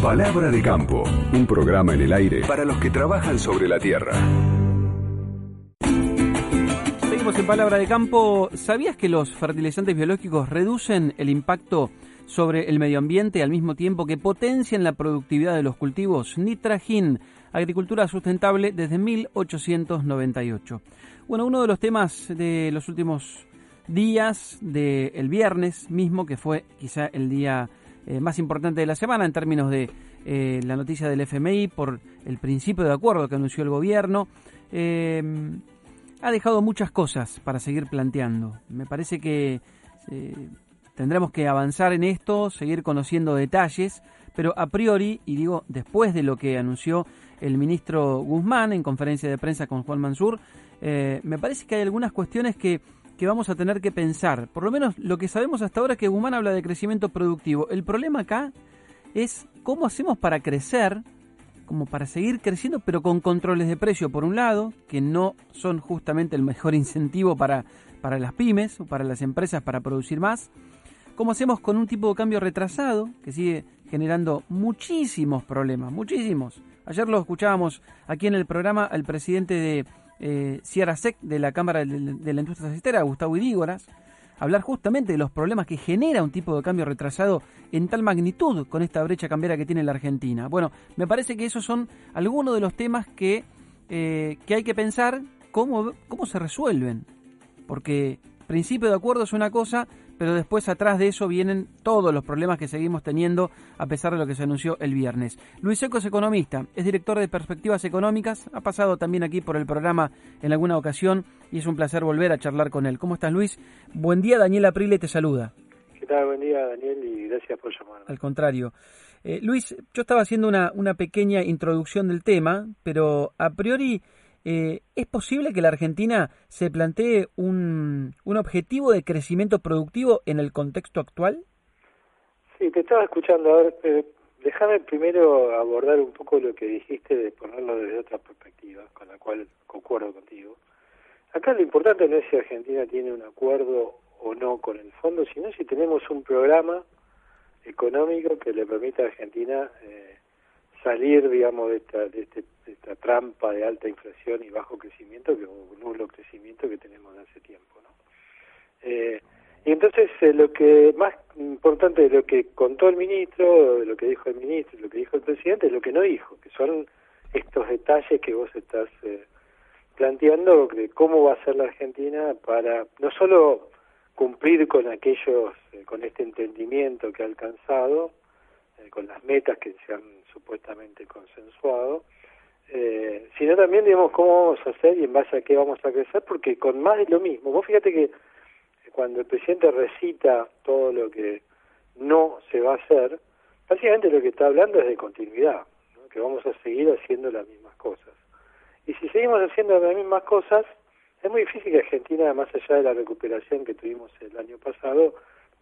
Palabra de campo, un programa en el aire para los que trabajan sobre la tierra. Seguimos en Palabra de campo. ¿Sabías que los fertilizantes biológicos reducen el impacto sobre el medio ambiente al mismo tiempo que potencian la productividad de los cultivos? Nitragin, agricultura sustentable desde 1898. Bueno, uno de los temas de los últimos días del viernes mismo, que fue quizá el día eh, más importante de la semana en términos de eh, la noticia del FMI por el principio de acuerdo que anunció el gobierno. Eh, ha dejado muchas cosas para seguir planteando. Me parece que tendremos que avanzar en esto, seguir conociendo detalles, pero a priori, y digo después de lo que anunció el ministro Guzmán en conferencia de prensa con Juan Mansur, me parece que hay algunas cuestiones que que vamos a tener que pensar. Por lo menos lo que sabemos hasta ahora es que Guzmán habla de crecimiento productivo. El problema acá es cómo hacemos para crecer, como para seguir creciendo, pero con controles de precio, por un lado, que no son justamente el mejor incentivo para, para las pymes o para las empresas para producir más. ¿Cómo hacemos con un tipo de cambio retrasado que sigue generando muchísimos problemas, muchísimos? Ayer lo escuchábamos aquí en el programa al presidente de eh, Sierra Sec de la Cámara de, la Industria Cestera, Gustavo Idígoras, hablar justamente de los problemas que genera un tipo de cambio retrasado en tal magnitud con esta brecha cambiaria que tiene la Argentina. Bueno, me parece que esos son algunos de los temas que, eh, que hay que pensar cómo, cómo se resuelven. Porque principio de acuerdo es una cosa, pero después atrás de eso vienen todos los problemas que seguimos teniendo a pesar de lo que se anunció el viernes. Luis Seco es economista, es director de Perspectivas Económicas, ha pasado también aquí por el programa en alguna ocasión y es un placer volver a charlar con él. ¿Cómo estás Luis? Buen día, Daniel Aprile te saluda. ¿Qué tal? Buen día Daniel y gracias por llamar. Al contrario. Eh, Luis, yo estaba haciendo una, una pequeña introducción del tema, pero a priori eh, ¿es posible que la Argentina se plantee un, un objetivo de crecimiento productivo en el contexto actual? Sí, te estaba escuchando. A ver, eh, déjame primero abordar un poco lo que dijiste de ponerlo desde otra perspectiva, con la cual concuerdo contigo. Acá lo importante no es si Argentina tiene un acuerdo o no con el fondo, sino si tenemos un programa económico que le permita a Argentina eh, salir, digamos, de esta, de, este, esta trampa de alta inflación y bajo crecimiento, que un nulo crecimiento que tenemos de hace tiempo, ¿no? Eh, y entonces eh, lo que más importante de lo que contó el ministro, de lo que dijo el ministro, de lo que dijo el presidente, es lo que no dijo, que son estos detalles que vos estás eh, planteando de cómo va a ser la Argentina para no solo cumplir con aquellos, eh, con este entendimiento que ha alcanzado, eh, con las metas que se han supuestamente consensuado, eh, sino también, digamos, cómo vamos a hacer y en base a qué vamos a crecer, porque con más de lo mismo, vos fíjate que cuando el presidente recita todo lo que no se va a hacer, básicamente lo que está hablando es de continuidad, que vamos a seguir haciendo las mismas cosas. Y si seguimos haciendo las mismas cosas, es muy difícil que Argentina, más allá de la recuperación que tuvimos el año pasado,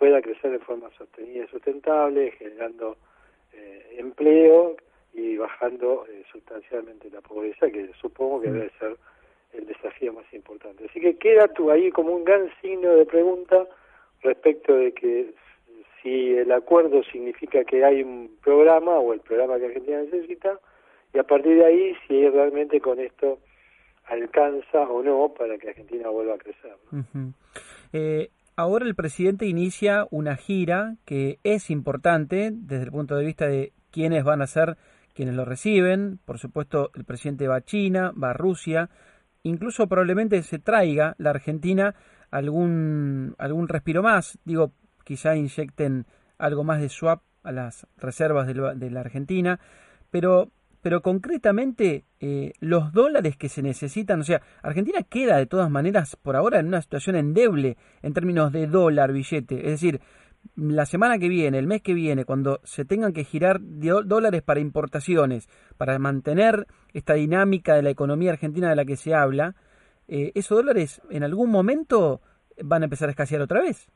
pueda crecer de forma sostenida y sustentable, generando eh, empleo y bajando eh, sustancialmente la pobreza, que supongo que mm. debe ser el desafío más importante. Así que queda tú ahí como un gran signo de pregunta respecto de que si el acuerdo significa que hay un programa o el programa que Argentina necesita, y a partir de ahí si realmente con esto alcanza o no para que Argentina vuelva a crecer. Ahora el presidente inicia una gira que es importante desde el punto de vista de quiénes van a ser quienes lo reciben. Por supuesto, el presidente va a China, va a Rusia. Incluso probablemente se traiga la Argentina algún, algún respiro más. Digo, quizá inyecten algo más de swap a las reservas de, la Argentina. Pero pero concretamente eh, los dólares que se necesitan, o sea, Argentina queda de todas maneras por ahora en una situación endeble en términos de dólar billete, es decir, la semana que viene, el mes que viene, cuando se tengan que girar dólares para importaciones, para mantener esta dinámica de la economía argentina de la que se habla, eh, esos dólares en algún momento van a empezar a escasear otra vez.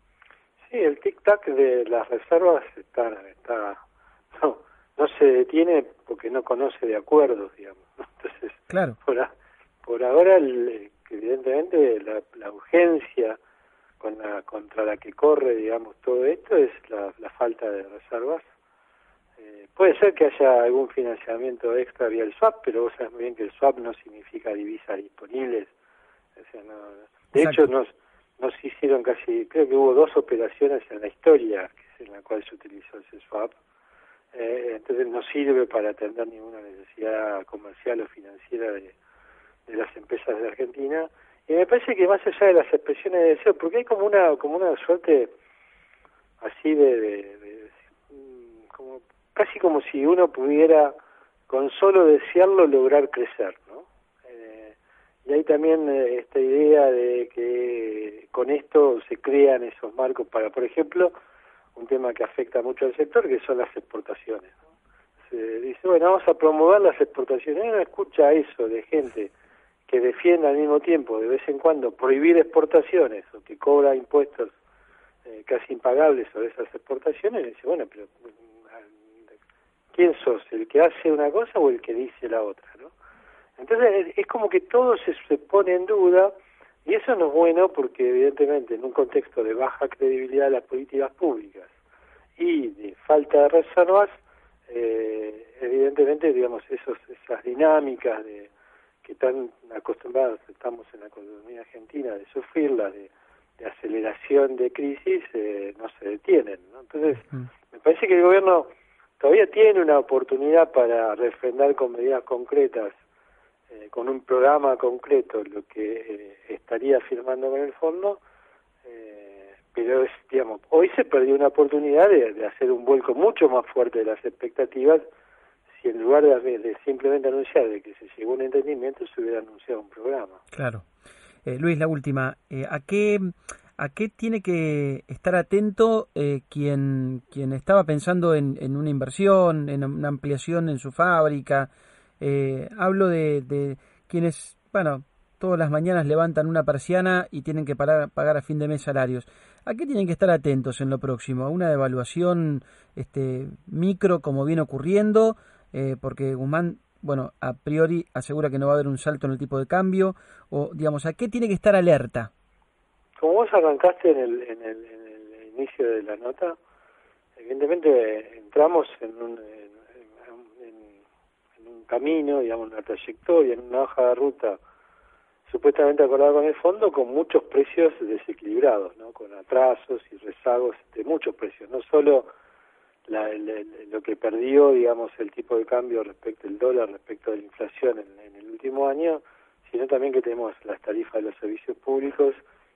Sí, el tic-tac de las reservas está, está no, se detiene porque no conoce de acuerdos, digamos. Entonces, claro. por, por ahora, evidentemente, la, la urgencia con la, contra la que corre, digamos, todo esto es la, falta de reservas. Eh, puede ser que haya algún financiamiento extra vía el swap, pero vos sabés muy bien que el swap no significa divisas disponibles. O sea, no, de hecho, nos, nos hicieron casi, creo que hubo dos operaciones en la historia en la cual se utilizó ese swap. Eh, entonces no sirve para atender ninguna necesidad comercial o financiera de, de las empresas de Argentina y me parece que más allá de las expresiones de deseo, porque hay como una como una suerte así de, de, mm, como casi como si uno pudiera con solo desearlo lograr crecer, ¿no? Eh, y hay también eh, esta idea de que con esto se crean esos marcos para, por ejemplo, un tema que afecta mucho al sector, que son las exportaciones. Se dice, bueno, vamos a promover las exportaciones. Uno escucha eso de gente que defienda al mismo tiempo de vez en cuando prohibir exportaciones o que cobra impuestos eh, casi impagables sobre esas exportaciones, dice, bueno, pero ¿quién sos? ¿El que hace una cosa o el que dice la otra? ¿no? Entonces es como que todo se, se pone en duda y eso no es bueno porque evidentemente en un contexto de baja credibilidad de las políticas públicas y de falta de reservas, eh, evidentemente digamos esos, esas dinámicas de que tan acostumbrados estamos en la economía argentina de sufrirla, de, de aceleración de crisis, eh, no se detienen. ¿no? Entonces, mm. me parece que el gobierno todavía tiene una oportunidad para refrendar con medidas concretas, eh, con un programa concreto, lo que eh, estaría firmando con el fondo, pero es, digamos, hoy se perdió una oportunidad de, de hacer un vuelco mucho más fuerte de las expectativas y en lugar de, simplemente anunciar de que se llegó a un entendimiento, se hubiera anunciado un programa. Claro. Eh, Luis, la última. Eh, ¿A qué a qué tiene que estar atento eh, quien quien estaba pensando en, en, una inversión, en una ampliación en su fábrica? Hablo de, de quienes, bueno, todas las mañanas levantan una persiana y tienen que pagar, pagar a fin de mes salarios. ¿A qué tienen que estar atentos en lo próximo? ¿A una devaluación este, micro como viene ocurriendo? Eh, porque Guzmán, bueno, a priori asegura que no va a haber un salto en el tipo de cambio, o digamos, ¿a qué tiene que estar alerta? Como vos arrancaste en el, en el, en el inicio de la nota, evidentemente entramos en un, camino, digamos, una trayectoria, en una hoja de ruta supuestamente acordada con el fondo, con muchos precios desequilibrados, ¿no? con atrasos y rezagos de muchos precios, no solo la, lo que perdió, digamos, el tipo de cambio respecto al dólar, respecto a la inflación en, el último año, sino también que tenemos las tarifas de los servicios públicos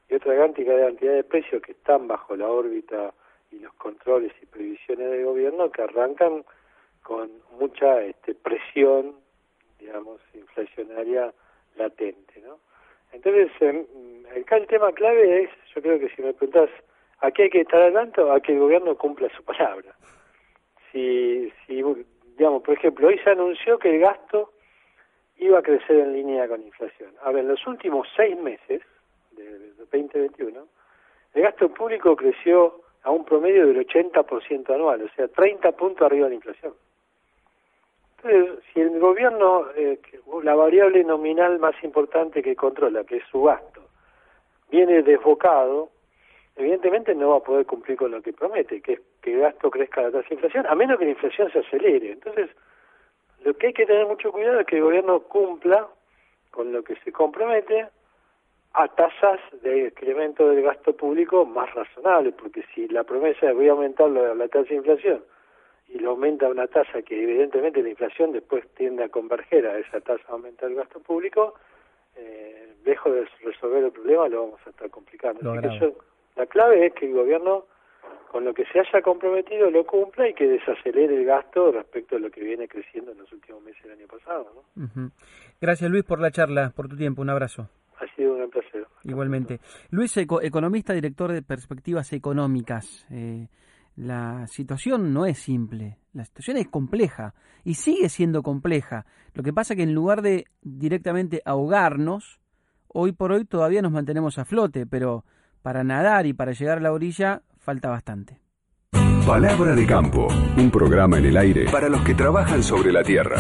y otra de cantidad de precios que están bajo la órbita y los controles y previsiones del gobierno que arrancan con mucha este, presión, digamos, inflacionaria latente, ¿no? Entonces, eh, acá el tema clave es, yo creo que si me preguntás, ¿a qué hay que estar adelante? A que el gobierno cumpla su palabra si, si, digamos, por ejemplo, hoy se anunció que el gasto iba a crecer en línea con inflación. Ahora, en los últimos seis meses de 2021, el gasto público creció a un promedio del 80% anual, o sea, 30 puntos arriba de la inflación. Entonces, si el gobierno, eh, la variable nominal más importante que controla, que es su gasto, viene desbocado, evidentemente no va a poder cumplir con lo que promete, que es que el gasto crezca a la tasa de inflación, a menos que la inflación se acelere. Entonces, lo que hay que tener mucho cuidado es que el gobierno cumpla con lo que se compromete a tasas de incremento del gasto público más razonables, porque si la promesa es voy a aumentar la, tasa de inflación y lo aumenta una tasa que evidentemente la inflación después tiende a converger a esa tasa de aumento del gasto público, eh, lejos de resolver el problema lo vamos a estar complicando. La clave es que el gobierno, con lo que se haya comprometido, lo cumpla y que desacelere el gasto respecto a lo que viene creciendo en los últimos meses del año pasado. Gracias Luis por la charla, por tu tiempo. Un abrazo. Ha sido un placer. Igualmente. Luis, economista, director de Perspectivas Económicas. Eh, la situación no es simple, la situación es compleja y sigue siendo compleja. Lo que pasa es que en lugar de directamente ahogarnos, hoy por hoy todavía nos mantenemos a flote, pero para nadar y para llegar a la orilla falta bastante. Palabra de campo, un programa en el aire para los que trabajan sobre la tierra.